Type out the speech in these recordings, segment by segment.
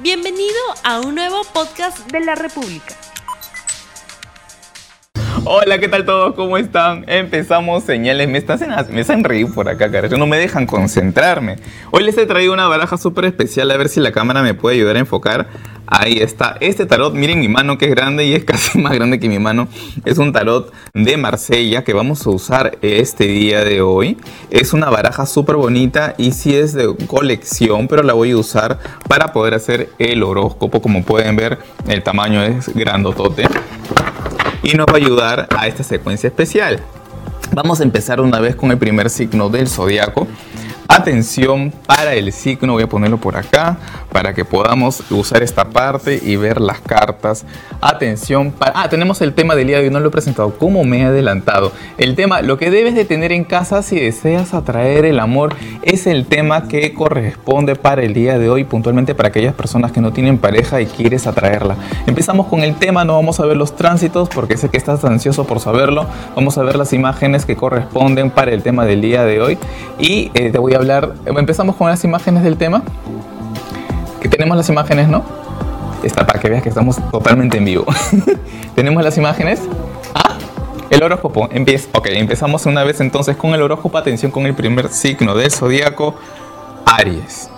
Bienvenido a un nuevo podcast de la República. Hola, ¿qué tal todos? ¿Cómo están? Empezamos señales. Me, están, me hacen reír por acá, carajo. No me dejan concentrarme. Hoy les he traído una baraja súper especial. A ver si la cámara me puede ayudar a enfocar. Ahí está. Este tarot, miren mi mano que es grande y es casi más grande que mi mano. Es un tarot de Marsella que vamos a usar este día de hoy. Es una baraja súper bonita y sí es de colección, pero la voy a usar para poder hacer el horóscopo. Como pueden ver, el tamaño es grandotote y nos va a ayudar a esta secuencia especial. Vamos a empezar una vez con el primer signo del zodiaco Atención para el signo, voy a ponerlo por acá para que podamos usar esta parte y ver las cartas. Atención para... Ah, tenemos el tema del día de hoy, no lo he presentado, como me he adelantado. El tema, lo que debes de tener en casa si deseas atraer el amor, es el tema que corresponde para el día de hoy, puntualmente para aquellas personas que no tienen pareja y quieres atraerla. Empezamos con el tema, no vamos a ver los tránsitos porque sé que estás ansioso por saberlo. Vamos a ver las imágenes que corresponden para el tema del día de hoy y eh, te voy a hablar, empezamos con las imágenes del tema. Que tenemos las imágenes, ¿no? Está para que veas que estamos totalmente en vivo. tenemos las imágenes. Ah, el horóscopo. Empieza. Ok, empezamos una vez entonces con el horóscopo. Atención con el primer signo del zodiaco, Aries.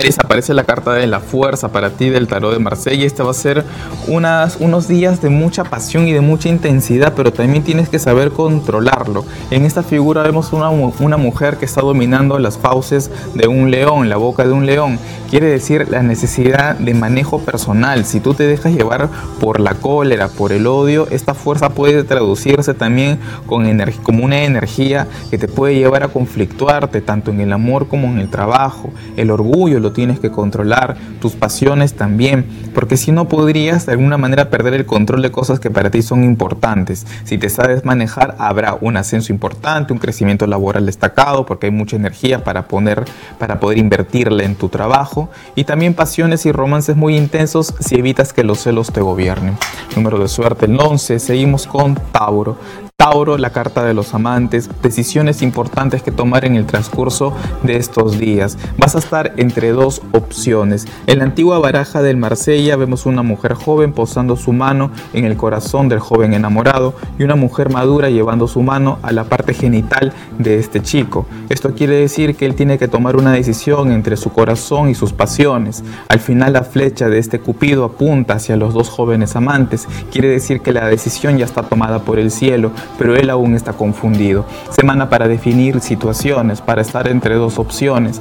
Aries, aparece la carta de la fuerza para ti del tarot de Marsella. Este va a ser unas, unos días de mucha pasión y de mucha intensidad, pero también tienes que saber controlarlo. En esta figura vemos una, una mujer que está dominando las fauces de un león, la boca de un león. Quiere decir la necesidad de manejo personal. Si tú te dejas llevar por la cólera, por el odio, esta fuerza puede traducirse también con como una energía que te puede llevar a conflictuarte tanto en el amor como en el trabajo. El orgullo tienes que controlar, tus pasiones también, porque si no podrías de alguna manera perder el control de cosas que para ti son importantes. Si te sabes manejar, habrá un ascenso importante, un crecimiento laboral destacado, porque hay mucha energía para, poner, para poder invertirla en tu trabajo, y también pasiones y romances muy intensos si evitas que los celos te gobiernen. Número de suerte el 11, seguimos con Tauro. Tauro, la carta de los amantes, decisiones importantes que tomar en el transcurso de estos días. Vas a estar entre dos opciones. En la antigua baraja del Marsella vemos una mujer joven posando su mano en el corazón del joven enamorado y una mujer madura llevando su mano a la parte genital de este chico. Esto quiere decir que él tiene que tomar una decisión entre su corazón y sus pasiones. Al final la flecha de este cupido apunta hacia los dos jóvenes amantes. Quiere decir que la decisión ya está tomada por el cielo pero él aún está confundido. Semana para definir situaciones, para estar entre dos opciones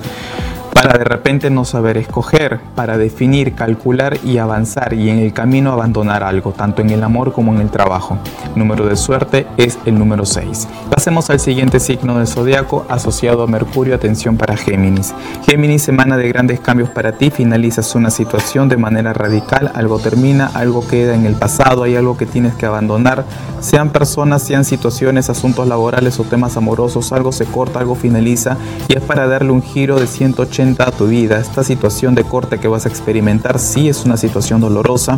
para de repente no saber escoger, para definir, calcular y avanzar y en el camino abandonar algo, tanto en el amor como en el trabajo. Número de suerte es el número 6. Pasemos al siguiente signo del zodiaco asociado a Mercurio, atención para Géminis. Géminis, semana de grandes cambios para ti, finalizas una situación de manera radical, algo termina, algo queda en el pasado, hay algo que tienes que abandonar, sean personas, sean situaciones, asuntos laborales o temas amorosos, algo se corta, algo finaliza y es para darle un giro de 180 a tu vida. Esta situación de corte que vas a experimentar sí es una situación dolorosa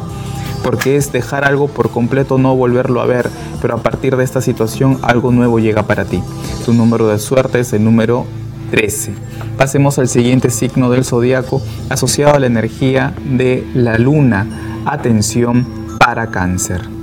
porque es dejar algo por completo, no volverlo a ver, pero a partir de esta situación algo nuevo llega para ti. Tu número de suerte es el número 13. Pasemos al siguiente signo del zodiaco asociado a la energía de la luna. Atención para cáncer.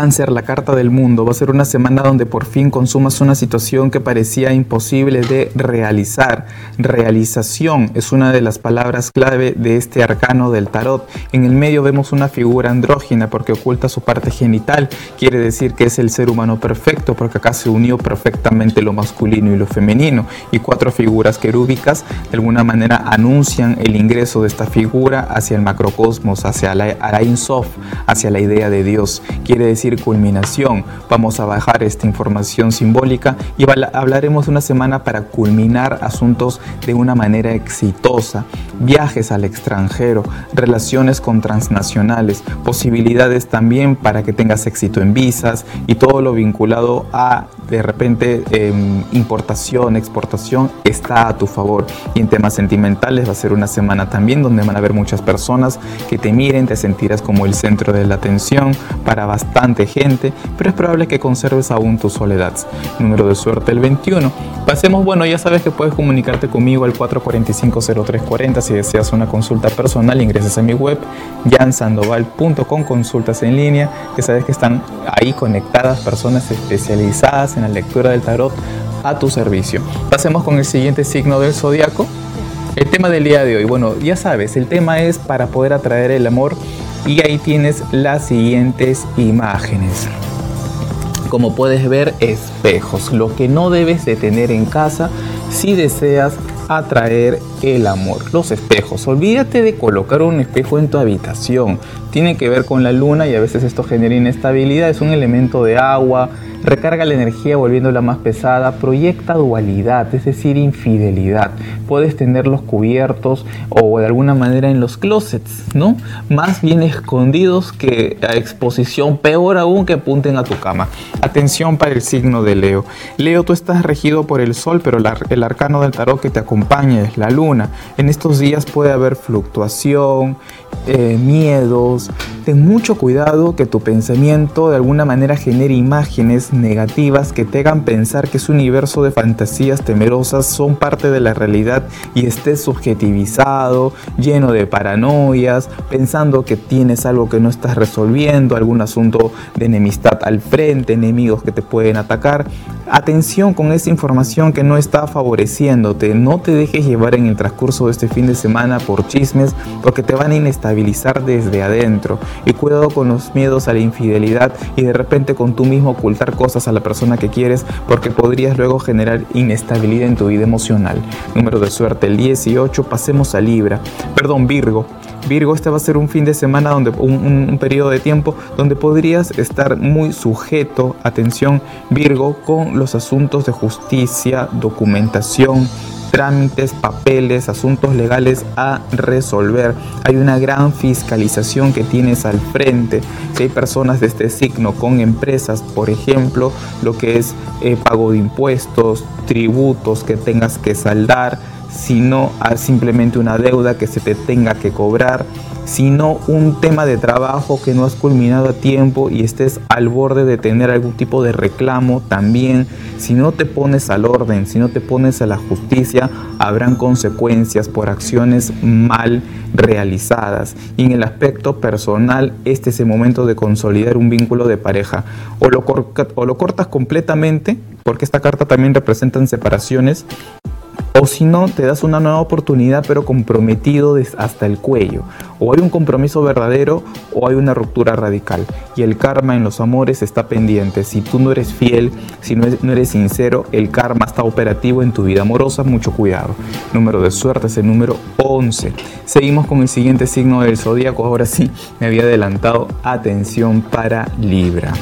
Cáncer, la carta del mundo. Va a ser una semana donde por fin consumas una situación que parecía imposible de realizar. Realización es una de las palabras clave de este arcano del tarot. En el medio vemos una figura andrógina porque oculta su parte genital. Quiere decir que es el ser humano perfecto porque acá se unió perfectamente lo masculino y lo femenino. Y cuatro figuras querúbicas de alguna manera anuncian el ingreso de esta figura hacia el macrocosmos, hacia la Arain Sof, hacia la idea de Dios. Quiere decir culminación. Vamos a bajar esta información simbólica y hablaremos una semana para culminar asuntos de una manera exitosa. Viajes al extranjero, relaciones con transnacionales, posibilidades también para que tengas éxito en visas y todo lo vinculado a de repente em, importación, exportación, está a tu favor. Y en temas sentimentales va a ser una semana también donde van a haber muchas personas que te miren, te sentirás como el centro de la atención para bastante gente, pero es probable que conserves aún tu soledad. Número de suerte el 21. Pasemos, bueno, ya sabes que puedes comunicarte conmigo al 445-0340 si deseas una consulta personal, ingresas a mi web jansandoval.com, consultas en línea, que sabes que están ahí conectadas personas especializadas en la lectura del tarot a tu servicio. Pasemos con el siguiente signo del zodiaco. El tema del día de hoy, bueno, ya sabes, el tema es para poder atraer el amor y ahí tienes las siguientes imágenes. Como puedes ver, espejos, lo que no debes de tener en casa si deseas atraer el amor. Los espejos. Olvídate de colocar un espejo en tu habitación. Tiene que ver con la luna y a veces esto genera inestabilidad. Es un elemento de agua, recarga la energía volviéndola más pesada, proyecta dualidad, es decir, infidelidad. Puedes tenerlos cubiertos o de alguna manera en los closets, ¿no? Más bien escondidos que a exposición, peor aún que apunten a tu cama. Atención para el signo de Leo. Leo, tú estás regido por el sol, pero el arcano del tarot que te acompaña es la luna. En estos días puede haber fluctuación, eh, miedos. Ten mucho cuidado que tu pensamiento de alguna manera genere imágenes negativas que te hagan pensar que ese universo de fantasías temerosas son parte de la realidad y estés subjetivizado, lleno de paranoias, pensando que tienes algo que no estás resolviendo, algún asunto de enemistad al frente, enemigos que te pueden atacar. Atención con esa información que no está favoreciéndote. No te dejes llevar en el transcurso de este fin de semana por chismes porque te van a inestabilizar desde adentro. Y cuidado con los miedos a la infidelidad y de repente con tú mismo ocultar cosas a la persona que quieres porque podrías luego generar inestabilidad en tu vida emocional. Número de suerte el 18. Pasemos a Libra. Perdón, Virgo. Virgo, este va a ser un fin de semana, donde, un, periodo de tiempo donde podrías estar muy sujeto, atención Virgo, con los asuntos de justicia, documentación, trámites, papeles, asuntos legales a resolver. Hay una gran fiscalización que tienes al frente. Si hay personas de este signo con empresas, por ejemplo, lo que es eh, pago de impuestos, tributos que tengas que saldar, sino a simplemente una deuda que se te tenga que cobrar, sino un tema de trabajo que no has culminado a tiempo y estés al borde de tener algún tipo de reclamo también. Si no te pones al orden, si no te pones a la justicia, habrán consecuencias por acciones mal realizadas. Y en el aspecto personal, este es el momento de consolidar un vínculo de pareja. O lo, o lo cortas completamente, porque esta carta también representa separaciones, o si no, te das una nueva oportunidad pero comprometido hasta el cuello. O hay un compromiso verdadero o hay una ruptura radical. Y el karma en los amores está pendiente. Si tú no eres fiel, si no eres sincero, el karma está operativo en tu vida amorosa. Mucho cuidado. Número de suerte es el número 11. Seguimos con el siguiente signo del zodíaco. Ahora sí, me había adelantado. Atención para Libra.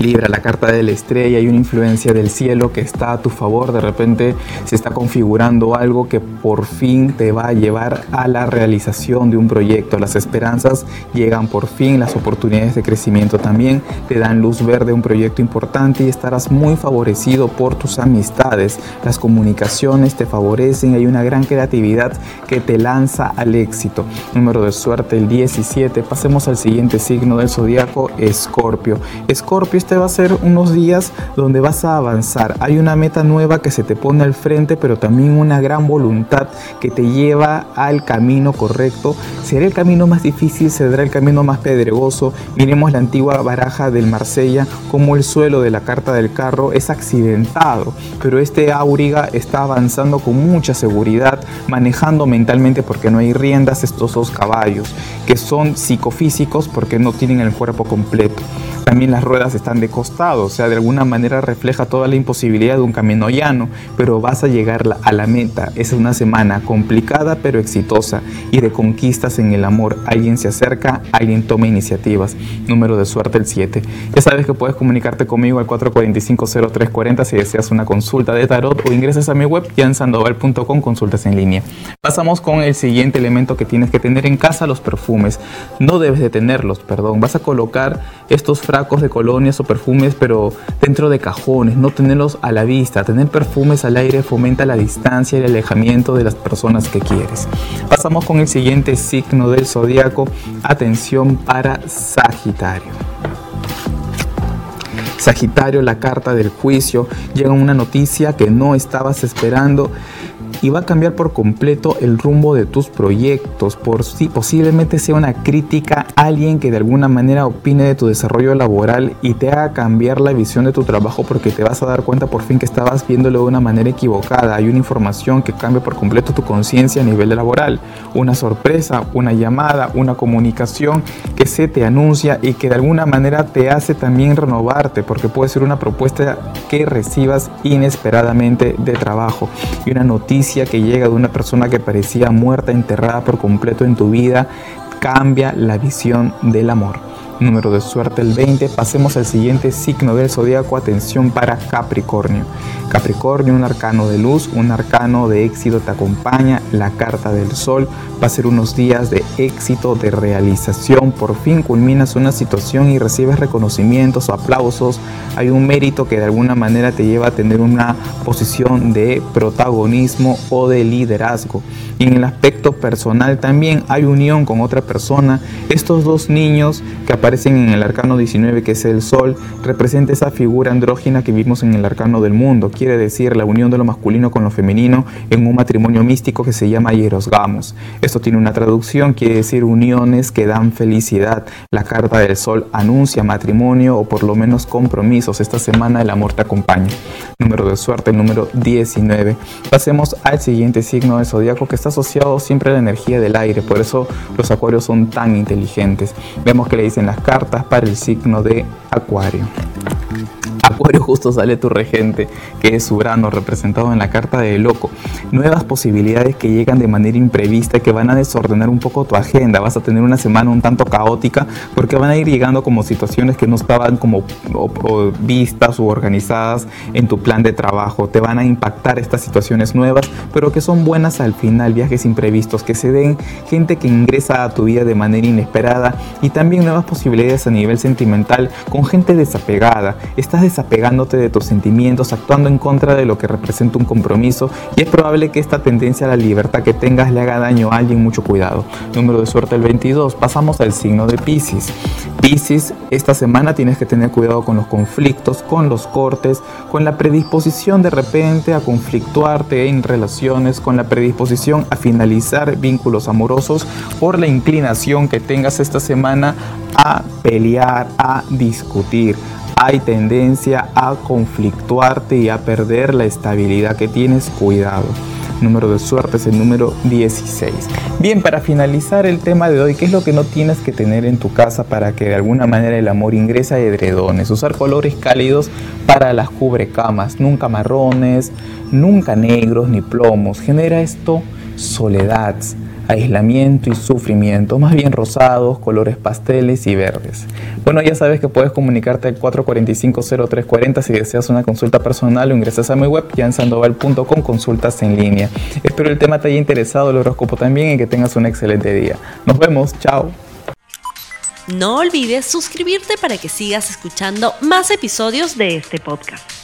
Libra, la carta de la estrella, hay una influencia del cielo que está a tu favor, de repente se está configurando algo que por fin te va a llevar a la realización de un proyecto. Las esperanzas llegan por fin, las oportunidades de crecimiento también te dan luz verde a un proyecto importante y estarás muy favorecido por tus amistades. Las comunicaciones te favorecen, hay una gran creatividad que te lanza al éxito. Número de suerte el 17. Pasemos al siguiente signo del zodiaco, Escorpio. Escorpio este va a ser unos días donde vas a avanzar. Hay una meta nueva que se te pone al frente, pero también una gran voluntad que te lleva al camino correcto. Será el camino más difícil, será el camino más pedregoso. Miremos la antigua baraja del Marsella, como el suelo de la carta del carro es accidentado, pero este auriga está avanzando con mucha seguridad, manejando mentalmente porque no hay riendas estos dos caballos, que son psicofísicos porque no tienen el cuerpo completo. También las ruedas están de costado, o sea, de alguna manera refleja toda la imposibilidad de un camino llano, pero vas a llegar a la meta. Es una semana complicada pero exitosa y de conquistas en el amor. Alguien se acerca, alguien toma iniciativas. Número de suerte el 7. Ya sabes que puedes comunicarte conmigo al 445-0340 si deseas una consulta de tarot o ingresas a mi web jansandoval.com consultas en línea. Pasamos con el siguiente elemento que tienes que tener en casa, los perfumes. No debes de tenerlos, perdón. Vas a colocar estos frascos de colonias o perfumes, pero dentro de cajones, no tenerlos a la vista. Tener perfumes al aire fomenta la distancia y el alejamiento de las personas que quieres. Pasamos con el siguiente signo del zodiaco. Atención para Sagitario. Sagitario, la carta del juicio, llega una noticia que no estabas esperando y va a cambiar por completo el rumbo de tus proyectos. Por si posiblemente sea una crítica alguien que de alguna manera opine de tu desarrollo laboral y te haga cambiar la visión de tu trabajo porque te vas a dar cuenta por fin que estabas viéndolo de una manera equivocada. Hay una información que cambia por completo tu conciencia a nivel laboral. Una sorpresa, una llamada, una comunicación que se te anuncia y que de alguna manera te hace también renovarte porque puede ser una propuesta que recibas inesperadamente de trabajo y una noticia que llega de una persona que parecía muerta, enterrada por completo en tu vida, cambia la visión del amor número de suerte el 20. Pasemos al siguiente signo del zodiaco. Atención para Capricornio. Capricornio, un arcano de luz, un arcano de éxito te acompaña. La carta del sol va a ser unos días de éxito, de realización. Por fin culminas una situación y recibes reconocimientos o aplausos. Hay un mérito que de alguna manera te lleva a tener una posición de protagonismo o de liderazgo. Y en el aspecto personal también hay unión con otra persona. Estos dos niños que aparecen aparecen en el arcano 19, que es el sol, representa esa figura andrógina que vimos en el arcano del mundo. Quiere decir la unión de lo masculino con lo femenino en un matrimonio místico que se llama Hierosgamos. Esto tiene una traducción, quiere decir uniones que dan felicidad. La carta del sol anuncia matrimonio o por lo menos compromisos. Esta semana el amor te acompaña. Número de suerte, número 19. Pasemos al siguiente signo del zodiaco que está asociado siempre a la energía del aire. Por eso los acuarios son tan inteligentes. Vemos que le dicen las cartas para el signo de Acuario. Acuario justo sale tu regente, que es Urano, representado en la carta de loco. Nuevas posibilidades que llegan de manera imprevista que van a desordenar un poco tu agenda. Vas a tener una semana un tanto caótica porque van a ir llegando como situaciones que no estaban como vistas o organizadas en tu plan de trabajo. Te van a impactar estas situaciones nuevas, pero que son buenas al final. Viajes imprevistos que se den, gente que ingresa a tu vida de manera inesperada y también nuevas posibilidades a nivel sentimental con gente desapegada. Estás desapegada pegándote de tus sentimientos, actuando en contra de lo que representa un compromiso y es probable que esta tendencia a la libertad que tengas le haga daño a alguien, mucho cuidado. Número de suerte el 22, pasamos al signo de Pisces. Pisces, esta semana tienes que tener cuidado con los conflictos, con los cortes, con la predisposición de repente a conflictuarte en relaciones, con la predisposición a finalizar vínculos amorosos por la inclinación que tengas esta semana a pelear, a discutir hay tendencia a conflictuarte y a perder la estabilidad que tienes, cuidado. Número de suerte es el número 16. Bien, para finalizar el tema de hoy, ¿qué es lo que no tienes que tener en tu casa para que de alguna manera el amor ingrese a edredones? Usar colores cálidos para las cubrecamas, nunca marrones, nunca negros ni plomos. Genera esto soledad aislamiento y sufrimiento, más bien rosados, colores pasteles y verdes. Bueno, ya sabes que puedes comunicarte al 445-0340 si deseas una consulta personal o ingresas a mi web jansandoval.com consultas en línea. Espero el tema te haya interesado, el horóscopo también y que tengas un excelente día. Nos vemos, chao. No olvides suscribirte para que sigas escuchando más episodios de este podcast.